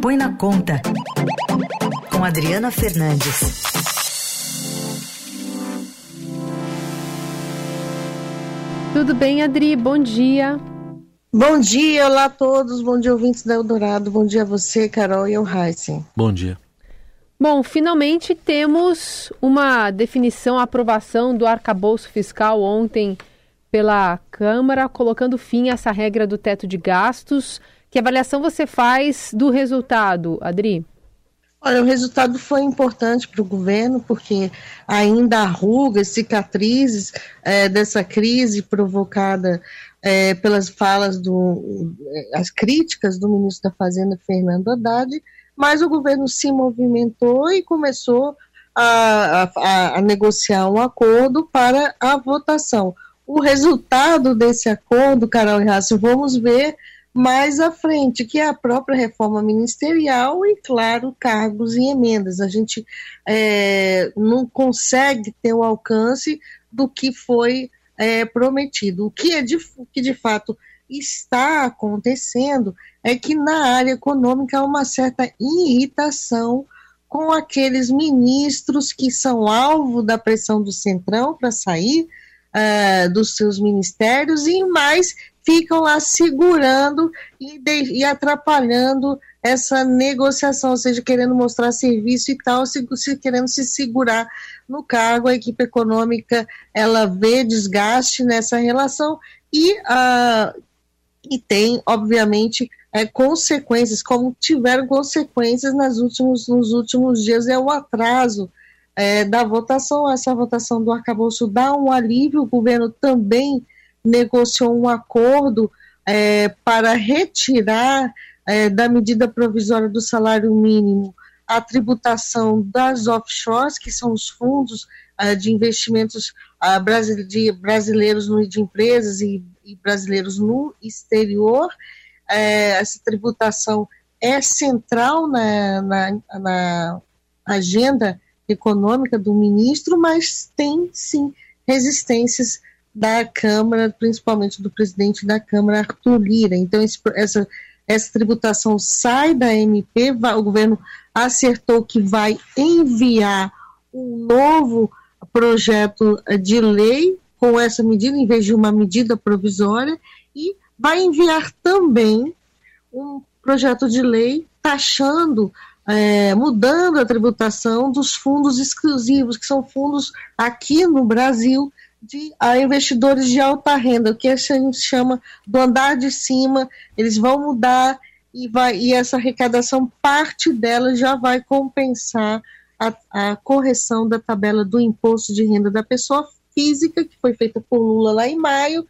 Põe na Conta, com Adriana Fernandes. Tudo bem, Adri? Bom dia. Bom dia, olá a todos. Bom dia, ouvintes da Eldorado. Bom dia a você, Carol e o Heisen. Bom dia. Bom, finalmente temos uma definição, aprovação do arcabouço fiscal ontem pela Câmara, colocando fim a essa regra do teto de gastos. Que avaliação você faz do resultado, Adri? Olha, o resultado foi importante para o governo, porque ainda há rugas, cicatrizes é, dessa crise provocada é, pelas falas, do, as críticas do ministro da Fazenda, Fernando Haddad, mas o governo se movimentou e começou a, a, a negociar um acordo para a votação. O resultado desse acordo, Carol e Rácio, vamos ver mais à frente, que é a própria reforma ministerial e, claro, cargos e emendas. A gente é, não consegue ter o alcance do que foi é, prometido. O que, é de, que de fato está acontecendo é que na área econômica há uma certa irritação com aqueles ministros que são alvo da pressão do Centrão para sair uh, dos seus ministérios e mais ficam lá segurando e, de, e, atrapalhando essa negociação, ou seja, querendo mostrar serviço e tal, se, se, querendo se segurar no cargo, a equipe econômica ela vê desgaste nessa relação e, uh, e tem, obviamente, é, consequências, como tiveram consequências nas últimos, nos últimos dias, é o atraso é, da votação. Essa votação do arcabouço dá um alívio, o governo também negociou um acordo é, para retirar é, da medida provisória do salário mínimo a tributação das offshores, que são os fundos uh, de investimentos uh, de brasileiros no, de empresas e, e brasileiros no exterior. Uh, essa tributação é central na, na, na, agenda econômica do ministro, mas tem sim resistências da Câmara, principalmente do presidente da Câmara, Arthur Lira. Então, esse, essa, essa tributação sai da MP, vai, o governo acertou que vai enviar um novo projeto de lei com essa medida, em vez de uma medida provisória, e vai enviar também um projeto de lei taxando, é, mudando a tributação dos fundos exclusivos, que são fundos aqui no Brasil de a investidores de alta renda, o que a gente chama do andar de cima, eles vão mudar e, vai, e essa arrecadação, parte dela já vai compensar a, a correção da tabela do imposto de renda da pessoa física, que foi feita por Lula lá em maio,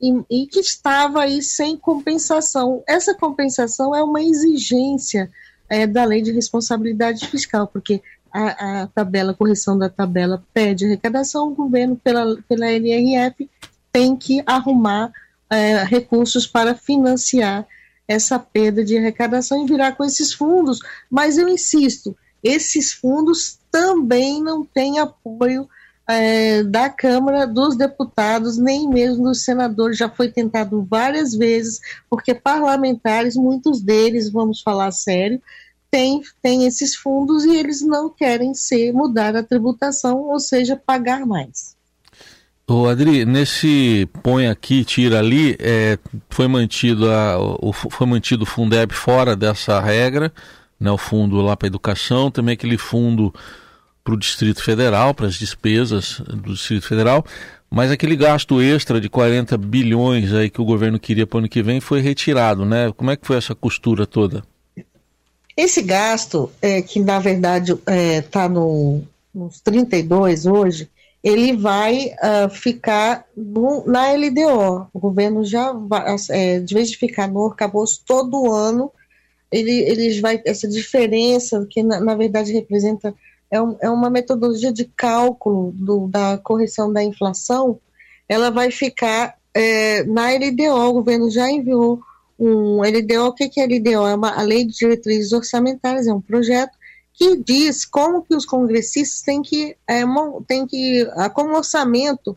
e, e, que estava aí sem compensação. Essa compensação é uma exigência é, da lei de responsabilidade fiscal, porque a, a, tabela, a correção da tabela pede arrecadação, o governo, pela, pela LRF, tem que arrumar é, recursos para financiar essa perda de arrecadação e virar com esses fundos. Mas eu insisto, esses fundos também não têm apoio é, da Câmara dos Deputados, nem mesmo dos senadores. Já foi tentado várias vezes, porque parlamentares, muitos deles, vamos falar sério, têm, têm esses fundos e eles não querem ser mudar a tributação, ou seja, pagar mais. O Adri, nesse põe aqui, tira ali, é, foi mantido a, o, foi mantido o Fundeb fora dessa regra, né, o fundo lá para educação, também aquele fundo para o Distrito Federal, para as despesas do Distrito Federal, mas aquele gasto extra de 40 bilhões aí que o governo queria para o ano que vem foi retirado, né? Como é que foi essa costura toda? Esse gasto, é, que na verdade está é, tá no, nos 32 hoje, ele vai uh, ficar no, na LDO. O governo já vai, é, de vez de ficar no arcabouço todo ano, ele, eles vai essa diferença que na, na verdade representa é, um, é, uma metodologia de cálculo do, da correção da inflação. Ela vai ficar é, na LDO. O governo já enviou um LDO. O que, que é LDO? É uma a lei de diretrizes orçamentárias. É um projeto que diz como que os congressistas têm que, é, têm que como o orçamento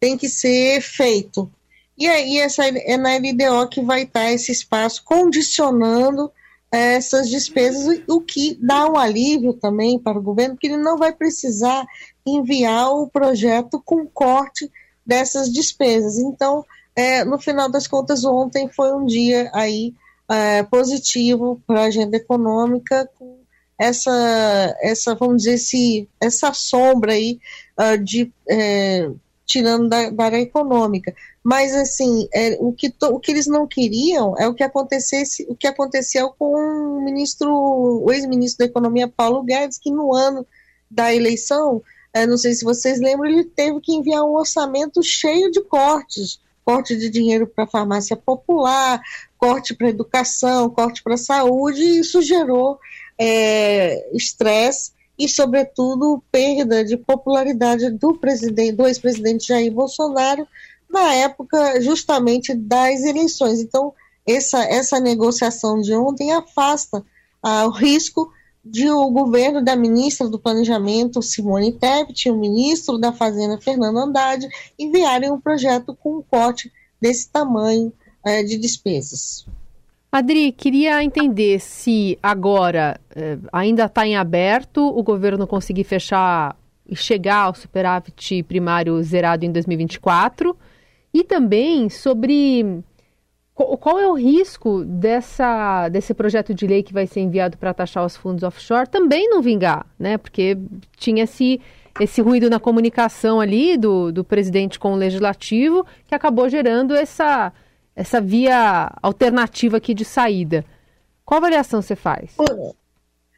tem que ser feito. E aí essa é na LDO que vai estar esse espaço condicionando essas despesas, o que dá um alívio também para o governo, que ele não vai precisar enviar o projeto com corte dessas despesas. Então, é, no final das contas, ontem foi um dia aí é, positivo para a agenda econômica, com essa, essa vamos dizer, esse, essa sombra aí uh, de é, tirando da, da, área econômica. Mas assim, é, o, que to, o que eles não queriam é o que acontecesse, o que aconteceu com o ministro, o ex-ministro da Economia Paulo Guedes, que no ano da eleição, é, não sei se vocês lembram, ele teve que enviar um orçamento cheio de cortes, corte de dinheiro para a farmácia popular, corte para educação, corte para a saúde, e isso gerou é, estresse e, sobretudo, perda de popularidade do presidente, do ex-presidente Jair Bolsonaro na época justamente das eleições. Então, essa, essa negociação de ontem afasta ah, o risco de o governo da ministra do Planejamento, Simone Tebet, e o ministro da Fazenda, Fernando Haddad, enviarem um projeto com um corte desse tamanho eh, de despesas. Adri, queria entender se agora eh, ainda está em aberto o governo conseguir fechar e chegar ao superávit primário zerado em 2024 e também sobre qual é o risco dessa, desse projeto de lei que vai ser enviado para taxar os fundos offshore também não vingar, né? Porque tinha esse, esse ruído na comunicação ali do, do presidente com o legislativo que acabou gerando essa essa via alternativa aqui de saída. Qual avaliação você faz?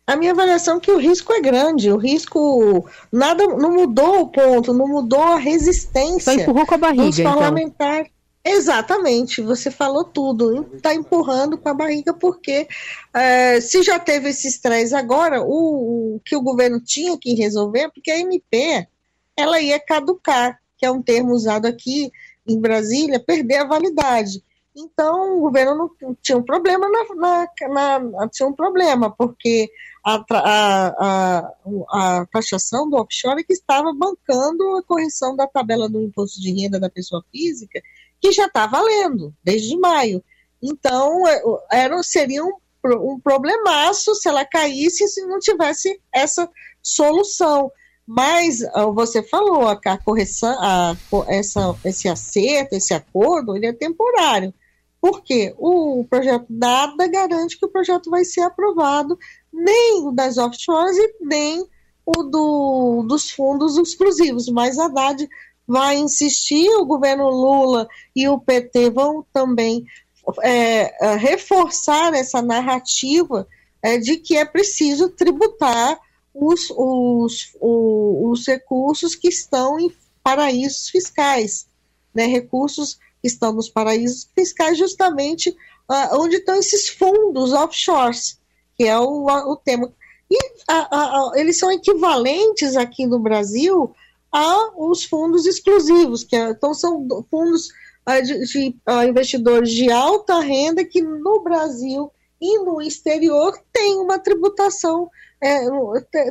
A minha avaliação é que o risco é grande, o risco nada não mudou o ponto, não mudou a resistência. Só empurrou com a barriga, dos parlamentares. Então. Exatamente, você falou tudo. Está empurrando com a barriga, porque é, se já teve esse estresse agora, o, o, que o governo tinha que resolver, porque a MP ela ia caducar, que é um termo usado aqui em Brasília, perder a validade. Então, o governo não tinha um problema na, na, na tinha um problema, porque a, a, a, a, taxação do offshore é que estava bancando a correção da tabela do imposto de renda da pessoa física, que já está valendo desde maio. Então, é, era, seria um, um problemaço se ela caísse se não tivesse essa solução. Mas você falou, a, correção, a, essa, esse acerto, esse acordo, ele é temporário. Porque o projeto nada garante que o projeto vai ser aprovado, nem o das offshores e nem o do, dos fundos exclusivos. Mas a Haddad vai insistir, o governo Lula e o PT vão também é, é, reforçar essa narrativa é, de que é preciso tributar os, os, os, os recursos que estão em paraísos fiscais, né, recursos estão nos paraísos fiscais, justamente uh, onde estão esses fundos offshores, que é o, o tema. E eles são equivalentes aqui no Brasil aos fundos exclusivos, que é, então são fundos uh, de, de uh, investidores de alta renda que no Brasil e no exterior têm uma tributação, é,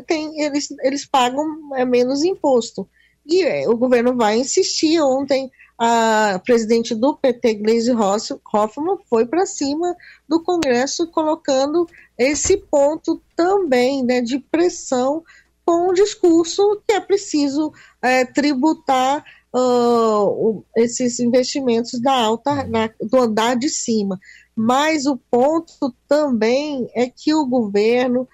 tem, eles, eles pagam é, menos imposto. E é, o governo vai insistir. Ontem a presidente do PT, Gleisi Hoffmann, foi para cima do Congresso, colocando esse ponto também né, de pressão com o discurso que é preciso é, tributar uh, esses investimentos da alta, na, do andar de cima. Mas o ponto também é que o governo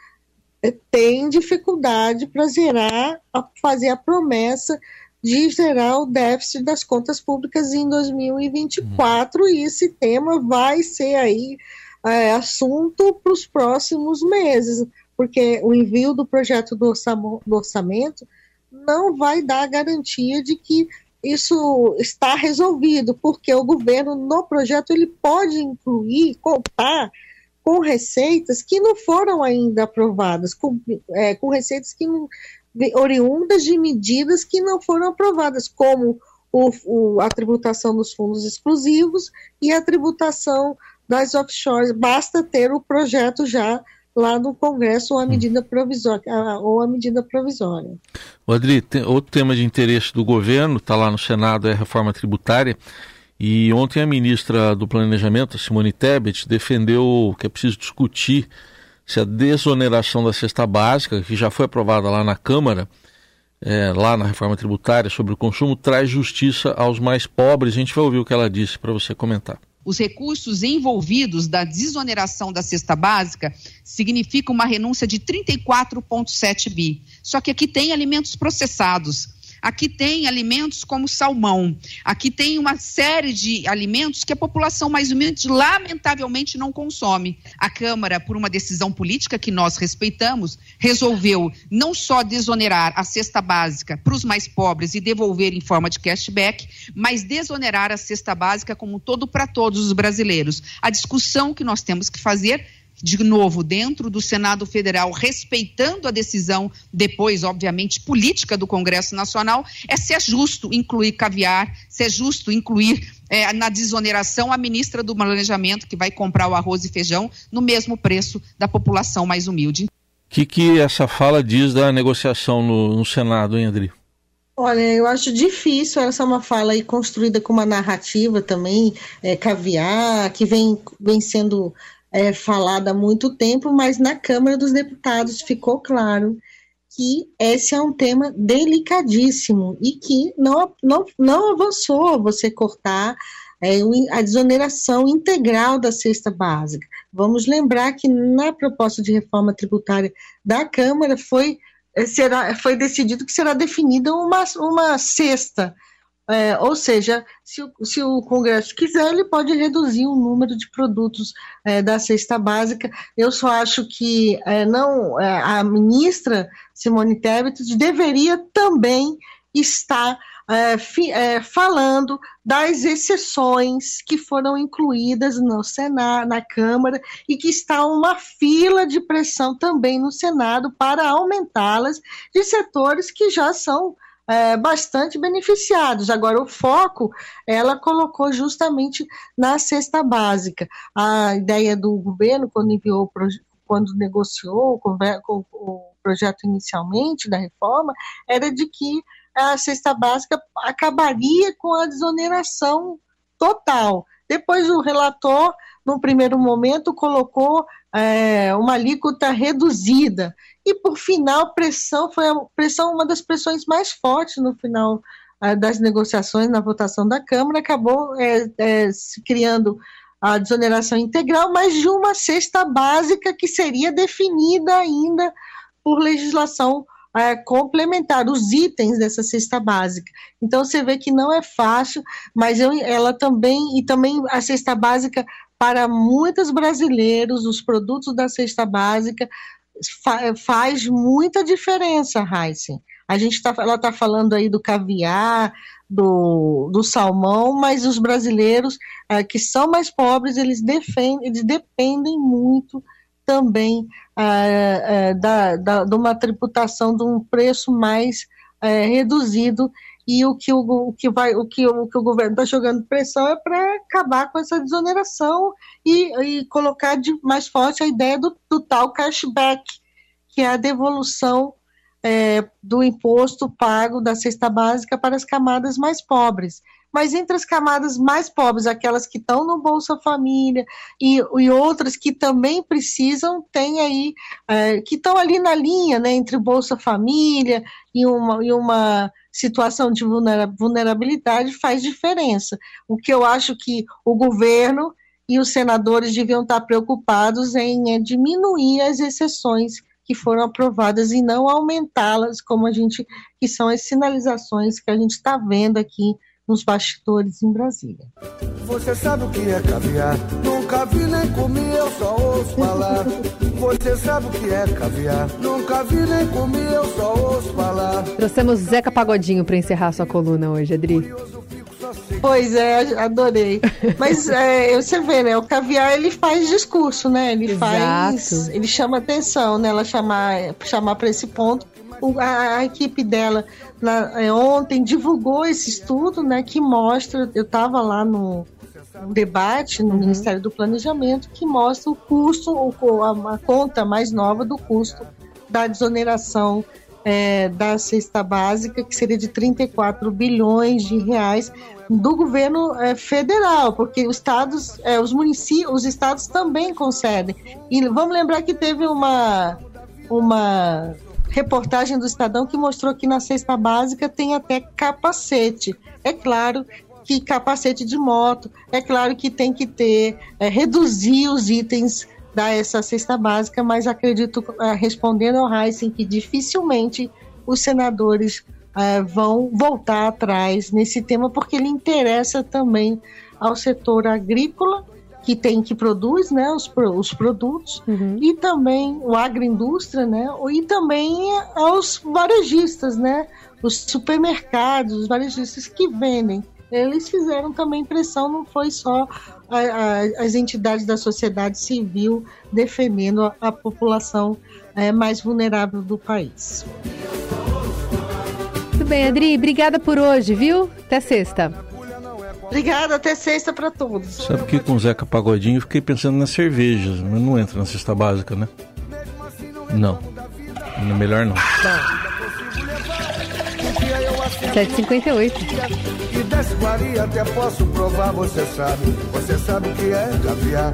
é, tem dificuldade para zerar, fazer a promessa de zerar o déficit das contas públicas em 2024 e esse tema vai ser aí é, assunto para os próximos meses, porque o envio do projeto do orçamento não vai dar garantia de que isso está resolvido, porque o governo no projeto ele pode incluir, contar com receitas que não foram ainda aprovadas, com, é, com receitas que não, oriundas de medidas que não foram aprovadas, como o, o, a tributação dos fundos exclusivos e a tributação das offshores. Basta ter o projeto já lá no Congresso ou a hum. medida provisória. Ou a medida provisória. Adri, outro tema de interesse do governo, está lá no Senado, é a reforma tributária. E ontem a ministra do Planejamento, Simone Tebet, defendeu que é preciso discutir se a desoneração da cesta básica, que já foi aprovada lá na Câmara, é, lá na reforma tributária sobre o consumo, traz justiça aos mais pobres. A gente vai ouvir o que ela disse para você comentar. Os recursos envolvidos da desoneração da cesta básica significam uma renúncia de 34,7 bi. Só que aqui tem alimentos processados Aqui tem alimentos como salmão. Aqui tem uma série de alimentos que a população mais humilde, lamentavelmente, não consome. A Câmara, por uma decisão política que nós respeitamos, resolveu não só desonerar a cesta básica para os mais pobres e devolver em forma de cashback, mas desonerar a cesta básica como um todo para todos os brasileiros. A discussão que nós temos que fazer de novo, dentro do Senado Federal, respeitando a decisão, depois, obviamente, política do Congresso Nacional, é se é justo incluir caviar, se é justo incluir é, na desoneração a ministra do Planejamento, que vai comprar o arroz e feijão no mesmo preço da população mais humilde. O que, que essa fala diz da negociação no, no Senado, hein, Adri? Olha, eu acho difícil essa é uma fala aí construída com uma narrativa também, é, caviar, que vem, vem sendo é, falada há muito tempo, mas na Câmara dos Deputados ficou claro que esse é um tema delicadíssimo e que não, não, não avançou você cortar é, a desoneração integral da cesta básica. Vamos lembrar que na proposta de reforma tributária da Câmara foi, é, será, foi decidido que será definida uma, uma cesta é, ou seja, se o, se o, Congresso quiser, ele pode reduzir o número de produtos é, da cesta básica. Eu só acho que é, não é, a ministra Simone Tebet deveria também estar é, fi, é, falando das exceções que foram incluídas no Senado, na Câmara, e que está uma fila de pressão também no Senado para aumentá-las de setores que já são é, bastante beneficiados. Agora, o foco ela colocou justamente na cesta básica. A ideia do governo, quando enviou, quando negociou o projeto inicialmente da reforma, era de que a cesta básica acabaria com a desoneração total. Depois o relator, no primeiro momento, colocou é, uma alíquota reduzida. E por final, pressão foi a pressão, uma das pressões mais fortes no final é, das negociações na votação da Câmara, acabou é, é, se criando a desoneração integral, mas de uma cesta básica que seria definida ainda por legislação é, complementar, os itens dessa cesta básica. Então você vê que não é fácil, mas eu, ela também, e também a cesta básica para muitos brasileiros, os produtos da cesta básica fa faz muita diferença, Heisen. A gente tá, ela está falando aí do caviar, do, do salmão, mas os brasileiros é, que são mais pobres, eles, defendem, eles dependem muito também é, é, da, da, de uma tributação de um preço mais é, reduzido e o que o, o, que vai o que o, que o governo está jogando pressão é para acabar com essa desoneração e, e colocar de mais forte a ideia do, do tal cashback que é a devolução é, do imposto pago da cesta básica para as camadas mais pobres. Mas entre as camadas mais pobres, aquelas que estão no Bolsa Família e, e outras que também precisam, tem aí, é, que estão ali na linha, né, entre Bolsa Família e uma, e uma situação de vulnerabilidade, faz diferença. O que eu acho que o governo e os senadores deviam estar preocupados em é, diminuir as exceções que foram aprovadas e não aumentá-las, como a gente, que são as sinalizações que a gente está vendo aqui nos bastidores em Brasília. Você sabe o que é caviar? Nunca vi nem comi, eu só ouço falar. Você sabe o que é caviar? Nunca vi nem comi, eu só ouço falar. Trouxemos Zeca Pagodinho para encerrar sua coluna hoje, Adri. Pois é, adorei. Mas é, você vê, né? O caviar ele faz discurso, né? Ele Exato. faz. Ele chama atenção, né? Ela chamar, chamar para esse ponto. O, a, a, equipe dela na, é, ontem divulgou esse estudo, né? Que mostra. Eu estava lá no, no debate no uhum. Ministério do Planejamento que mostra o custo, a conta mais nova do custo da desoneração é, da cesta básica, que seria de 34 bilhões de reais do governo é, federal, porque os estados, é, os municípios, os estados também concedem. E vamos lembrar que teve uma, uma reportagem do Estadão que mostrou que na cesta básica tem até capacete. É claro que capacete de moto, é claro que tem que ter, é, reduzir os itens dar essa cesta básica, mas acredito, uh, respondendo ao Heisen, que dificilmente os senadores uh, vão voltar atrás nesse tema, porque ele interessa também ao setor agrícola, que tem que produz né, os, os produtos, uhum. e também o agroindústria, né, e também aos varejistas, né, os supermercados, os varejistas que vendem eles fizeram também pressão, não foi só a, a, as entidades da sociedade civil defendendo a, a população é, mais vulnerável do país. Muito bem, Adri, obrigada por hoje, viu? Até sexta. Obrigada, até sexta para todos. Sabe que com o Zeca Pagodinho eu fiquei pensando nas cervejas, mas não entra na cesta básica, né? Não. É melhor não. Não. 758. E desse Maria até posso provar, você sabe. Você sabe que é caviar.